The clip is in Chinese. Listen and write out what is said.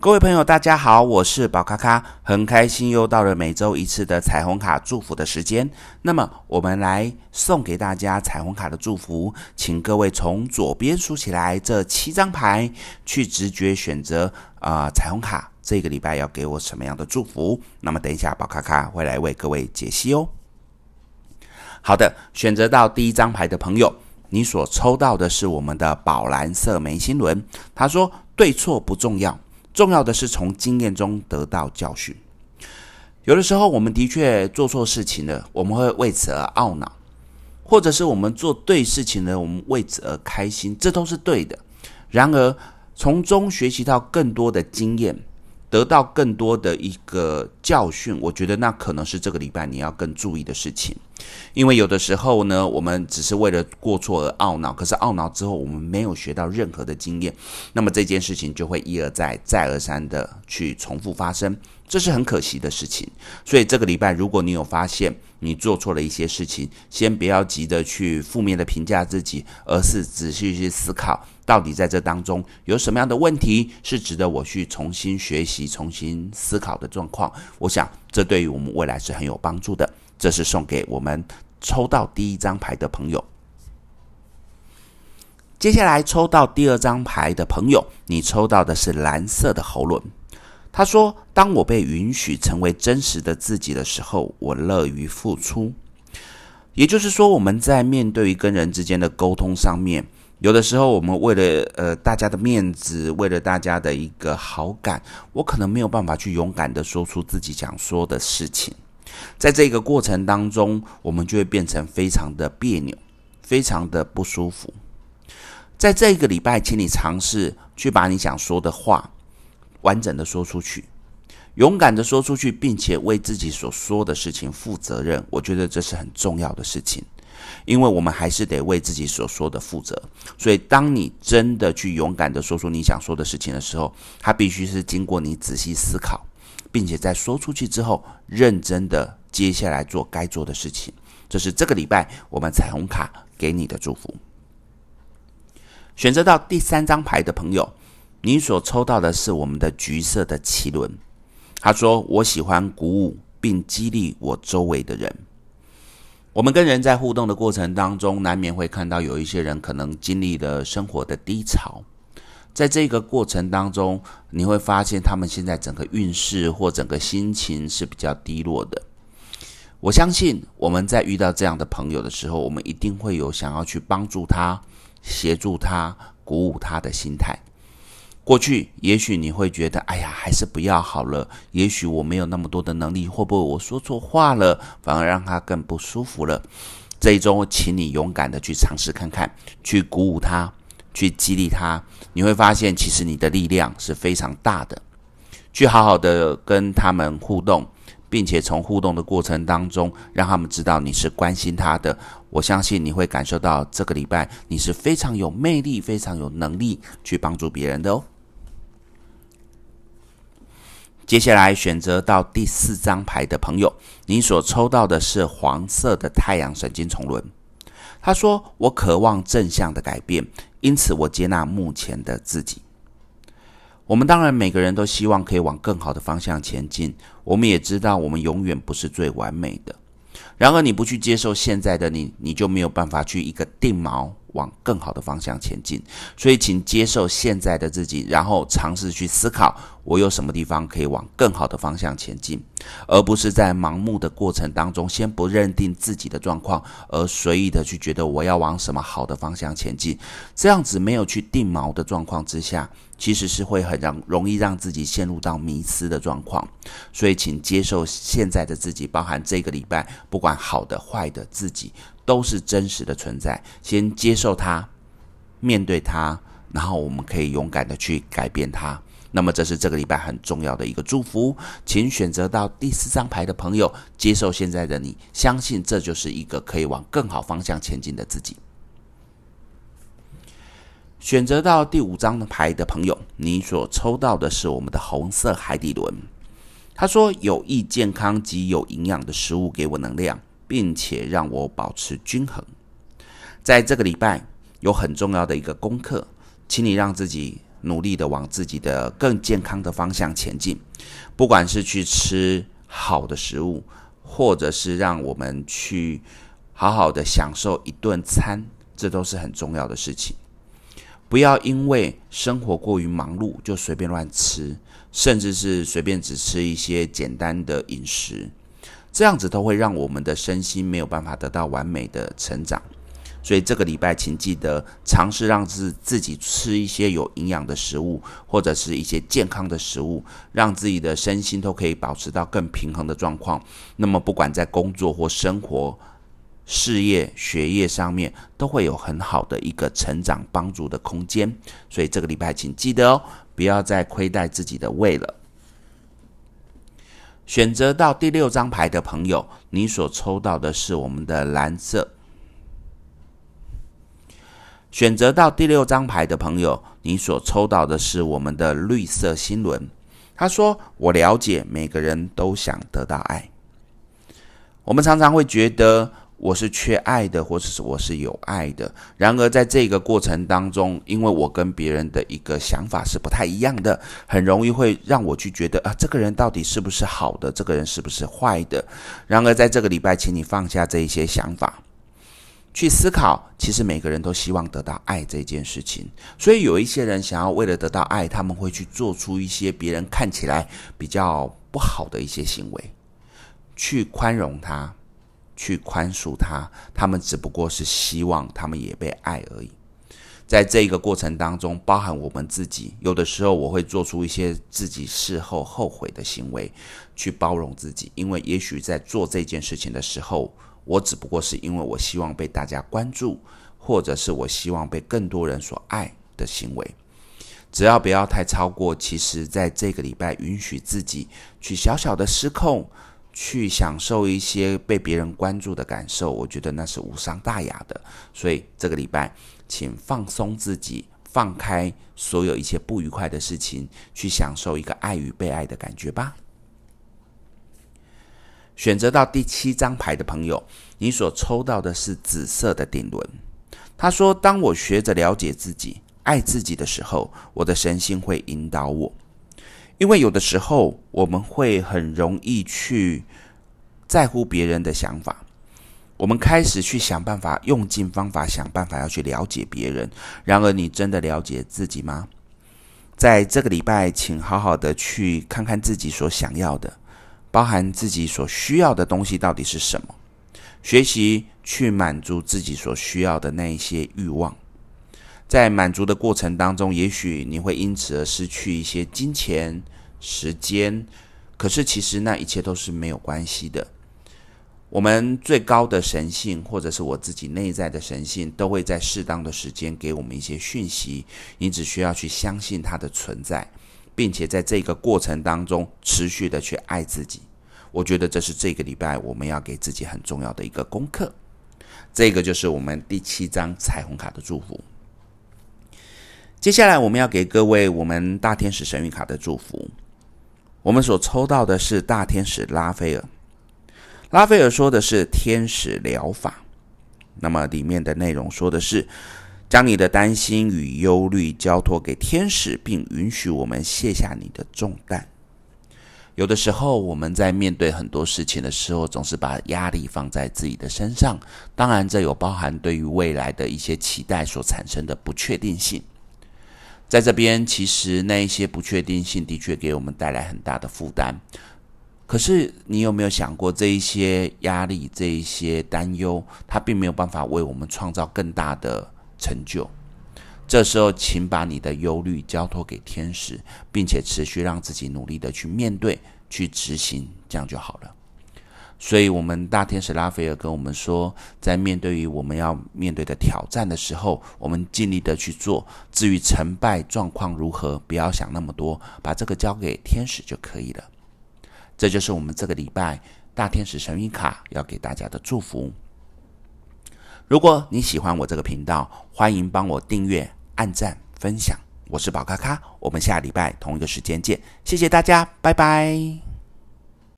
各位朋友，大家好，我是宝咖咖，很开心又到了每周一次的彩虹卡祝福的时间。那么，我们来送给大家彩虹卡的祝福，请各位从左边数起来这七张牌，去直觉选择啊、彩虹卡这个礼拜要给我什么样的祝福？那么，等一下宝咖咖会来为各位解析哦。好的，选择到第一张牌的朋友，你所抽到的是我们的宝蓝色眉心轮。他说：“对错不重要。”重要的是从经验中得到教训。有的时候，我们的确做错事情了，我们会为此而懊恼；或者是我们做对事情了，我们为此而开心，这都是对的。然而，从中学习到更多的经验。得到更多的一个教训，我觉得那可能是这个礼拜你要更注意的事情，因为有的时候呢，我们只是为了过错而懊恼，可是懊恼之后我们没有学到任何的经验，那么这件事情就会一而再、再而三的去重复发生，这是很可惜的事情。所以这个礼拜，如果你有发现你做错了一些事情，先不要急着去负面的评价自己，而是仔细去思考。到底在这当中有什么样的问题是值得我去重新学习、重新思考的状况？我想这对于我们未来是很有帮助的。这是送给我们抽到第一张牌的朋友。接下来抽到第二张牌的朋友，你抽到的是蓝色的喉轮。他说：“当我被允许成为真实的自己的时候，我乐于付出。”也就是说，我们在面对于跟人之间的沟通上面。有的时候，我们为了呃大家的面子，为了大家的一个好感，我可能没有办法去勇敢的说出自己想说的事情。在这个过程当中，我们就会变成非常的别扭，非常的不舒服。在这个礼拜，请你尝试去把你想说的话完整的说出去，勇敢的说出去，并且为自己所说的事情负责任。我觉得这是很重要的事情。因为我们还是得为自己所说的负责，所以当你真的去勇敢的说出你想说的事情的时候，它必须是经过你仔细思考，并且在说出去之后，认真的接下来做该做的事情。这是这个礼拜我们彩虹卡给你的祝福。选择到第三张牌的朋友，你所抽到的是我们的橘色的脐轮。他说：“我喜欢鼓舞并激励我周围的人。”我们跟人在互动的过程当中，难免会看到有一些人可能经历了生活的低潮，在这个过程当中，你会发现他们现在整个运势或整个心情是比较低落的。我相信我们在遇到这样的朋友的时候，我们一定会有想要去帮助他、协助他、鼓舞他的心态。过去也许你会觉得，哎呀，还是不要好了。也许我没有那么多的能力，会不会我说错话了，反而让他更不舒服了？这一周，请你勇敢的去尝试看看，去鼓舞他，去激励他。你会发现，其实你的力量是非常大的。去好好的跟他们互动，并且从互动的过程当中，让他们知道你是关心他的。我相信你会感受到，这个礼拜你是非常有魅力、非常有能力去帮助别人的哦。接下来选择到第四张牌的朋友，你所抽到的是黄色的太阳神经丛轮。他说：“我渴望正向的改变，因此我接纳目前的自己。”我们当然每个人都希望可以往更好的方向前进，我们也知道我们永远不是最完美的。然而，你不去接受现在的你，你就没有办法去一个定锚。往更好的方向前进，所以请接受现在的自己，然后尝试去思考，我有什么地方可以往更好的方向前进，而不是在盲目的过程当中，先不认定自己的状况，而随意的去觉得我要往什么好的方向前进，这样子没有去定锚的状况之下，其实是会很让容易让自己陷入到迷失的状况。所以，请接受现在的自己，包含这个礼拜不管好的坏的自己。都是真实的存在，先接受它，面对它，然后我们可以勇敢的去改变它。那么，这是这个礼拜很重要的一个祝福，请选择到第四张牌的朋友，接受现在的你，相信这就是一个可以往更好方向前进的自己。选择到第五张牌的朋友，你所抽到的是我们的红色海底轮。他说：“有益健康及有营养的食物给我能量。”并且让我保持均衡。在这个礼拜有很重要的一个功课，请你让自己努力的往自己的更健康的方向前进。不管是去吃好的食物，或者是让我们去好好的享受一顿餐，这都是很重要的事情。不要因为生活过于忙碌，就随便乱吃，甚至是随便只吃一些简单的饮食，这样子都会让我们的身心没有办法得到完美的成长。所以这个礼拜，请记得尝试让自自己吃一些有营养的食物，或者是一些健康的食物，让自己的身心都可以保持到更平衡的状况。那么，不管在工作或生活，事业、学业上面都会有很好的一个成长帮助的空间，所以这个礼拜请记得哦，不要再亏待自己的胃了。选择到第六张牌的朋友，你所抽到的是我们的蓝色。选择到第六张牌的朋友，你所抽到的是我们的绿色星轮。他说：“我了解每个人都想得到爱。”我们常常会觉得。我是缺爱的，或者是我是有爱的。然而，在这个过程当中，因为我跟别人的一个想法是不太一样的，很容易会让我去觉得啊，这个人到底是不是好的？这个人是不是坏的？然而，在这个礼拜，请你放下这一些想法，去思考，其实每个人都希望得到爱这件事情。所以，有一些人想要为了得到爱，他们会去做出一些别人看起来比较不好的一些行为，去宽容他。去宽恕他，他们只不过是希望他们也被爱而已。在这个过程当中，包含我们自己，有的时候我会做出一些自己事后后悔的行为，去包容自己。因为也许在做这件事情的时候，我只不过是因为我希望被大家关注，或者是我希望被更多人所爱的行为。只要不要太超过，其实在这个礼拜允许自己去小小的失控。去享受一些被别人关注的感受，我觉得那是无伤大雅的。所以这个礼拜，请放松自己，放开所有一切不愉快的事情，去享受一个爱与被爱的感觉吧。选择到第七张牌的朋友，你所抽到的是紫色的顶轮。他说：“当我学着了解自己、爱自己的时候，我的神性会引导我。”因为有的时候我们会很容易去在乎别人的想法，我们开始去想办法，用尽方法想办法要去了解别人。然而，你真的了解自己吗？在这个礼拜，请好好的去看看自己所想要的，包含自己所需要的东西到底是什么，学习去满足自己所需要的那一些欲望。在满足的过程当中，也许你会因此而失去一些金钱、时间，可是其实那一切都是没有关系的。我们最高的神性，或者是我自己内在的神性，都会在适当的时间给我们一些讯息。你只需要去相信它的存在，并且在这个过程当中持续的去爱自己。我觉得这是这个礼拜我们要给自己很重要的一个功课。这个就是我们第七张彩虹卡的祝福。接下来我们要给各位我们大天使神谕卡的祝福。我们所抽到的是大天使拉斐尔。拉斐尔说的是天使疗法。那么里面的内容说的是，将你的担心与忧虑交托给天使，并允许我们卸下你的重担。有的时候我们在面对很多事情的时候，总是把压力放在自己的身上。当然，这有包含对于未来的一些期待所产生的不确定性。在这边，其实那一些不确定性的确给我们带来很大的负担。可是，你有没有想过，这一些压力、这一些担忧，它并没有办法为我们创造更大的成就。这时候，请把你的忧虑交托给天使，并且持续让自己努力的去面对、去执行，这样就好了。所以，我们大天使拉斐尔跟我们说，在面对于我们要面对的挑战的时候，我们尽力的去做。至于成败状况如何，不要想那么多，把这个交给天使就可以了。这就是我们这个礼拜大天使神谕卡要给大家的祝福。如果你喜欢我这个频道，欢迎帮我订阅、按赞、分享。我是宝咖咖，我们下礼拜同一个时间见。谢谢大家，拜拜。